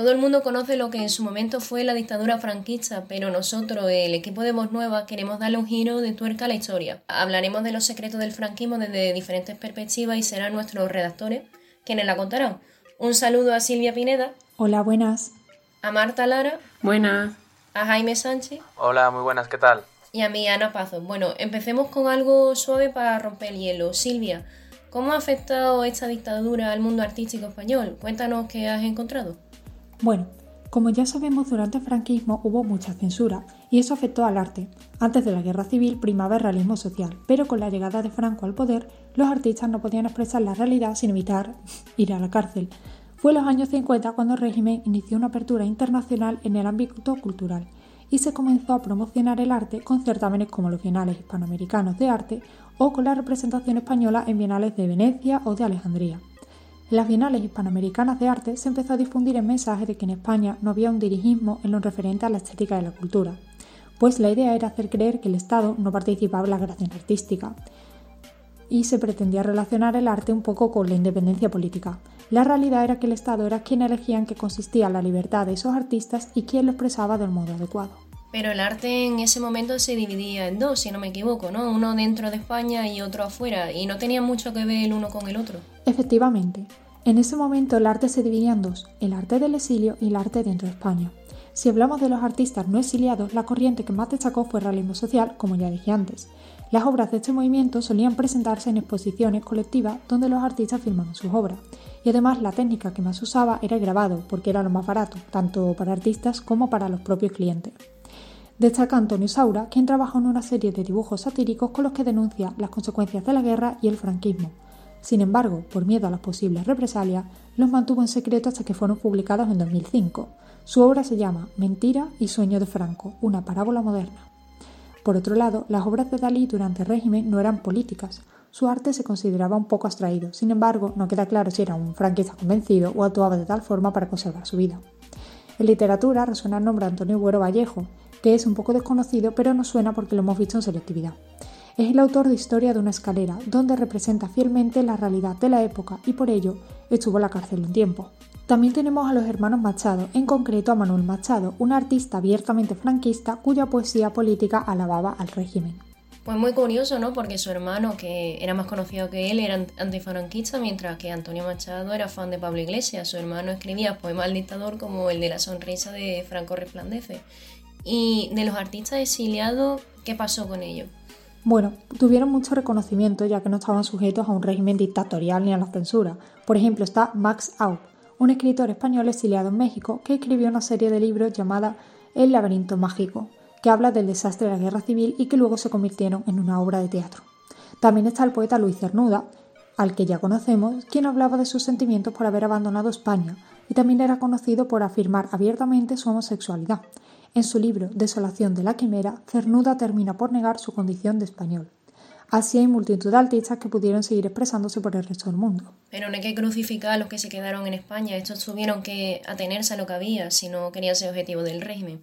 Todo el mundo conoce lo que en su momento fue la dictadura franquista, pero nosotros, el equipo de Voz Nueva, queremos darle un giro de tuerca a la historia. Hablaremos de los secretos del franquismo desde diferentes perspectivas y serán nuestros redactores quienes la contarán. Un saludo a Silvia Pineda. Hola, buenas. A Marta Lara. Buenas. A Jaime Sánchez. Hola, muy buenas, ¿qué tal? Y a mí, Ana Pazo. Bueno, empecemos con algo suave para romper el hielo. Silvia, ¿cómo ha afectado esta dictadura al mundo artístico español? Cuéntanos qué has encontrado. Bueno, como ya sabemos, durante el franquismo hubo mucha censura y eso afectó al arte. Antes de la guerra civil primaba el realismo social, pero con la llegada de Franco al poder, los artistas no podían expresar la realidad sin evitar ir a la cárcel. Fue en los años 50 cuando el régimen inició una apertura internacional en el ámbito cultural y se comenzó a promocionar el arte con certámenes como los Bienales Hispanoamericanos de Arte o con la representación española en Bienales de Venecia o de Alejandría. Las Bienales Hispanoamericanas de Arte se empezó a difundir el mensaje de que en España no había un dirigismo en lo referente a la estética de la cultura, pues la idea era hacer creer que el Estado no participaba en la creación artística y se pretendía relacionar el arte un poco con la independencia política. La realidad era que el Estado era quien elegía en qué consistía la libertad de esos artistas y quien lo expresaba del modo adecuado. Pero el arte en ese momento se dividía en dos, si no me equivoco, ¿no? Uno dentro de España y otro afuera, y no tenía mucho que ver el uno con el otro. Efectivamente, en ese momento el arte se dividía en dos, el arte del exilio y el arte dentro de España. Si hablamos de los artistas no exiliados, la corriente que más destacó fue el realismo social, como ya dije antes. Las obras de este movimiento solían presentarse en exposiciones colectivas donde los artistas firmaban sus obras. Y además la técnica que más usaba era el grabado, porque era lo más barato, tanto para artistas como para los propios clientes. Destaca Antonio Saura, quien trabajó en una serie de dibujos satíricos con los que denuncia las consecuencias de la guerra y el franquismo. Sin embargo, por miedo a las posibles represalias, los mantuvo en secreto hasta que fueron publicados en 2005. Su obra se llama Mentira y Sueño de Franco, una parábola moderna. Por otro lado, las obras de Dalí durante el régimen no eran políticas. Su arte se consideraba un poco abstraído, sin embargo, no queda claro si era un franquista convencido o actuaba de tal forma para conservar su vida. En literatura resuena el nombre de Antonio Buero Vallejo, que es un poco desconocido, pero no suena porque lo hemos visto en selectividad. Es el autor de Historia de una escalera, donde representa fielmente la realidad de la época y por ello estuvo en la cárcel un tiempo. También tenemos a los hermanos Machado, en concreto a Manuel Machado, un artista abiertamente franquista cuya poesía política alababa al régimen. Pues muy curioso, ¿no? Porque su hermano, que era más conocido que él, era antifranquista, mientras que Antonio Machado era fan de Pablo Iglesias. Su hermano escribía poemas al dictador como el de la sonrisa de Franco Resplandece. Y de los artistas exiliados, ¿qué pasó con ellos? Bueno, tuvieron mucho reconocimiento ya que no estaban sujetos a un régimen dictatorial ni a la censura. Por ejemplo, está Max Aup, un escritor español exiliado en México que escribió una serie de libros llamada El laberinto mágico, que habla del desastre de la guerra civil y que luego se convirtieron en una obra de teatro. También está el poeta Luis Cernuda, al que ya conocemos, quien hablaba de sus sentimientos por haber abandonado España y también era conocido por afirmar abiertamente su homosexualidad. En su libro Desolación de la Quimera, Cernuda termina por negar su condición de español. Así hay multitud de artistas que pudieron seguir expresándose por el resto del mundo. Pero no hay que crucificar a los que se quedaron en España. Estos tuvieron que atenerse a lo que había si no querían ser objetivo del régimen.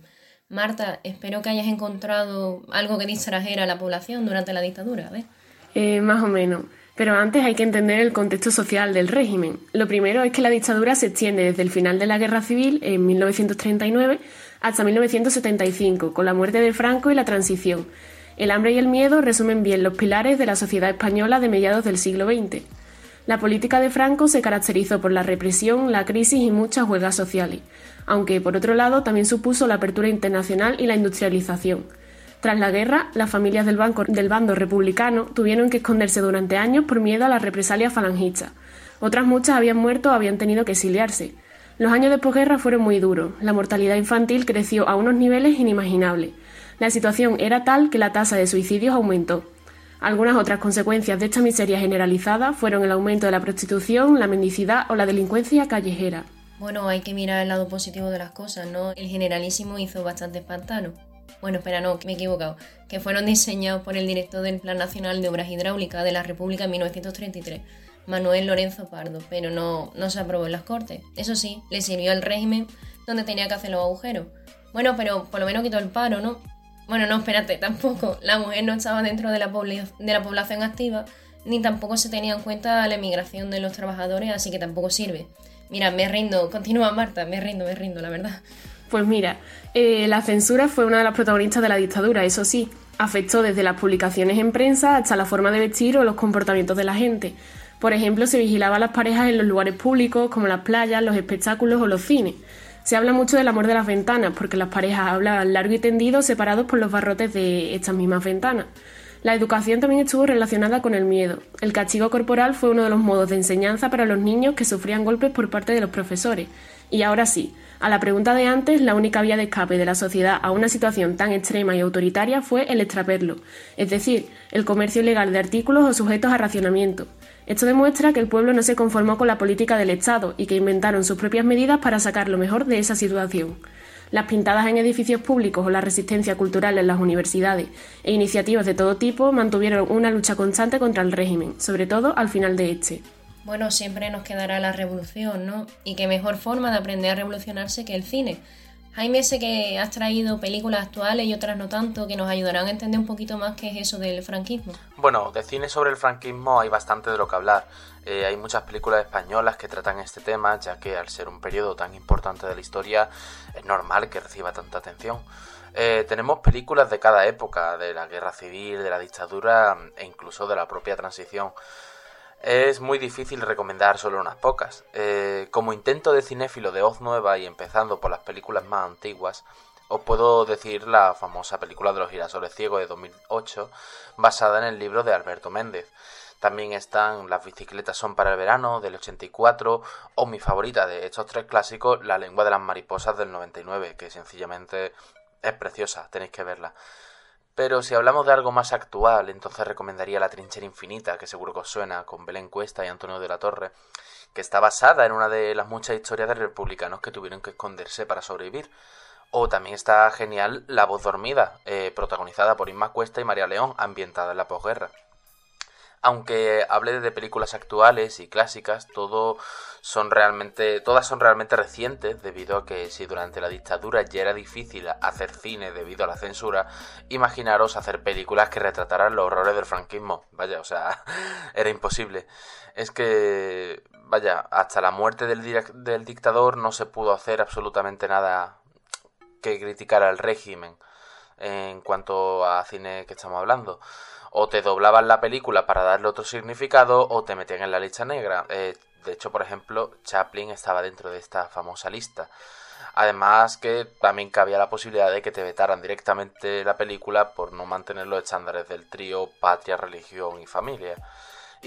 Marta, espero que hayas encontrado algo que distrajera a la población durante la dictadura. Eh, más o menos. Pero antes hay que entender el contexto social del régimen. Lo primero es que la dictadura se extiende desde el final de la Guerra Civil, en 1939, hasta 1975, con la muerte de Franco y la transición el hambre y el miedo resumen bien los pilares de la sociedad española de mediados del siglo XX. La política de Franco se caracterizó por la represión, la crisis y muchas huelgas sociales, aunque por otro lado también supuso la apertura internacional y la industrialización. Tras la guerra, las familias del, del bando republicano tuvieron que esconderse durante años por miedo a las represalias falangistas. Otras muchas habían muerto o habían tenido que exiliarse. Los años de posguerra fueron muy duros. La mortalidad infantil creció a unos niveles inimaginables. La situación era tal que la tasa de suicidios aumentó. Algunas otras consecuencias de esta miseria generalizada fueron el aumento de la prostitución, la mendicidad o la delincuencia callejera. Bueno, hay que mirar el lado positivo de las cosas, ¿no? El generalísimo hizo bastante espantano. Bueno, espera, no, me he equivocado. Que fueron diseñados por el director del Plan Nacional de Obras Hidráulicas de la República en 1933, Manuel Lorenzo Pardo, pero no, no se aprobó en las Cortes. Eso sí, le sirvió al régimen donde tenía que hacer los agujeros. Bueno, pero por lo menos quitó el paro, ¿no? Bueno, no, espérate, tampoco. La mujer no estaba dentro de la, de la población activa, ni tampoco se tenía en cuenta la emigración de los trabajadores, así que tampoco sirve. Mira, me rindo. Continúa, Marta, me rindo, me rindo, la verdad. Pues mira, eh, la censura fue una de las protagonistas de la dictadura, eso sí, afectó desde las publicaciones en prensa hasta la forma de vestir o los comportamientos de la gente. Por ejemplo, se vigilaba las parejas en los lugares públicos como las playas, los espectáculos o los cines. Se habla mucho del amor de las ventanas, porque las parejas hablan largo y tendido separados por los barrotes de estas mismas ventanas. La educación también estuvo relacionada con el miedo. El castigo corporal fue uno de los modos de enseñanza para los niños que sufrían golpes por parte de los profesores. Y ahora sí, a la pregunta de antes, la única vía de escape de la sociedad a una situación tan extrema y autoritaria fue el extraperlo, es decir, el comercio ilegal de artículos o sujetos a racionamiento. Esto demuestra que el pueblo no se conformó con la política del Estado y que inventaron sus propias medidas para sacar lo mejor de esa situación. Las pintadas en edificios públicos o la resistencia cultural en las universidades e iniciativas de todo tipo mantuvieron una lucha constante contra el régimen, sobre todo al final de este. Bueno, siempre nos quedará la revolución, ¿no? Y qué mejor forma de aprender a revolucionarse que el cine. Jaime, sé que has traído películas actuales y otras no tanto que nos ayudarán a entender un poquito más qué es eso del franquismo. Bueno, de cine sobre el franquismo hay bastante de lo que hablar. Eh, hay muchas películas españolas que tratan este tema, ya que al ser un periodo tan importante de la historia es normal que reciba tanta atención. Eh, tenemos películas de cada época, de la guerra civil, de la dictadura e incluso de la propia transición es muy difícil recomendar solo unas pocas. Eh, como intento de cinéfilo de Oz Nueva y empezando por las películas más antiguas, os puedo decir la famosa película de los girasoles ciegos de 2008, basada en el libro de Alberto Méndez. También están Las bicicletas son para el verano del 84 o mi favorita de estos tres clásicos, La lengua de las mariposas del 99, que sencillamente es preciosa, tenéis que verla. Pero si hablamos de algo más actual, entonces recomendaría La Trinchera Infinita, que seguro que os suena, con Belén Cuesta y Antonio de la Torre, que está basada en una de las muchas historias de republicanos que tuvieron que esconderse para sobrevivir. O también está genial La Voz Dormida, eh, protagonizada por Inma Cuesta y María León, ambientada en la posguerra. Aunque hable de películas actuales y clásicas, todo son realmente, todas son realmente recientes, debido a que si durante la dictadura ya era difícil hacer cine debido a la censura, imaginaros hacer películas que retrataran los horrores del franquismo. Vaya, o sea, era imposible. Es que, vaya, hasta la muerte del, del dictador no se pudo hacer absolutamente nada que criticara al régimen en cuanto a cine que estamos hablando o te doblaban la película para darle otro significado o te metían en la lista negra. Eh, de hecho, por ejemplo, Chaplin estaba dentro de esta famosa lista. Además que también cabía la posibilidad de que te vetaran directamente la película por no mantener los estándares del trío patria, religión y familia.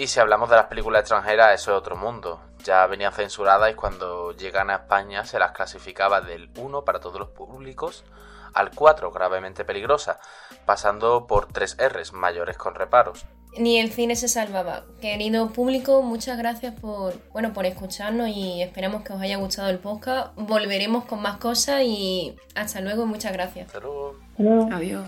Y si hablamos de las películas extranjeras, eso es otro mundo. Ya venían censuradas y cuando llegan a España se las clasificaba del 1 para todos los públicos al 4 gravemente peligrosa, pasando por 3 Rs mayores con reparos. Ni el cine se salvaba. Querido público, muchas gracias por, bueno, por escucharnos y esperamos que os haya gustado el podcast. Volveremos con más cosas y hasta luego, muchas gracias. Hasta luego. Adiós.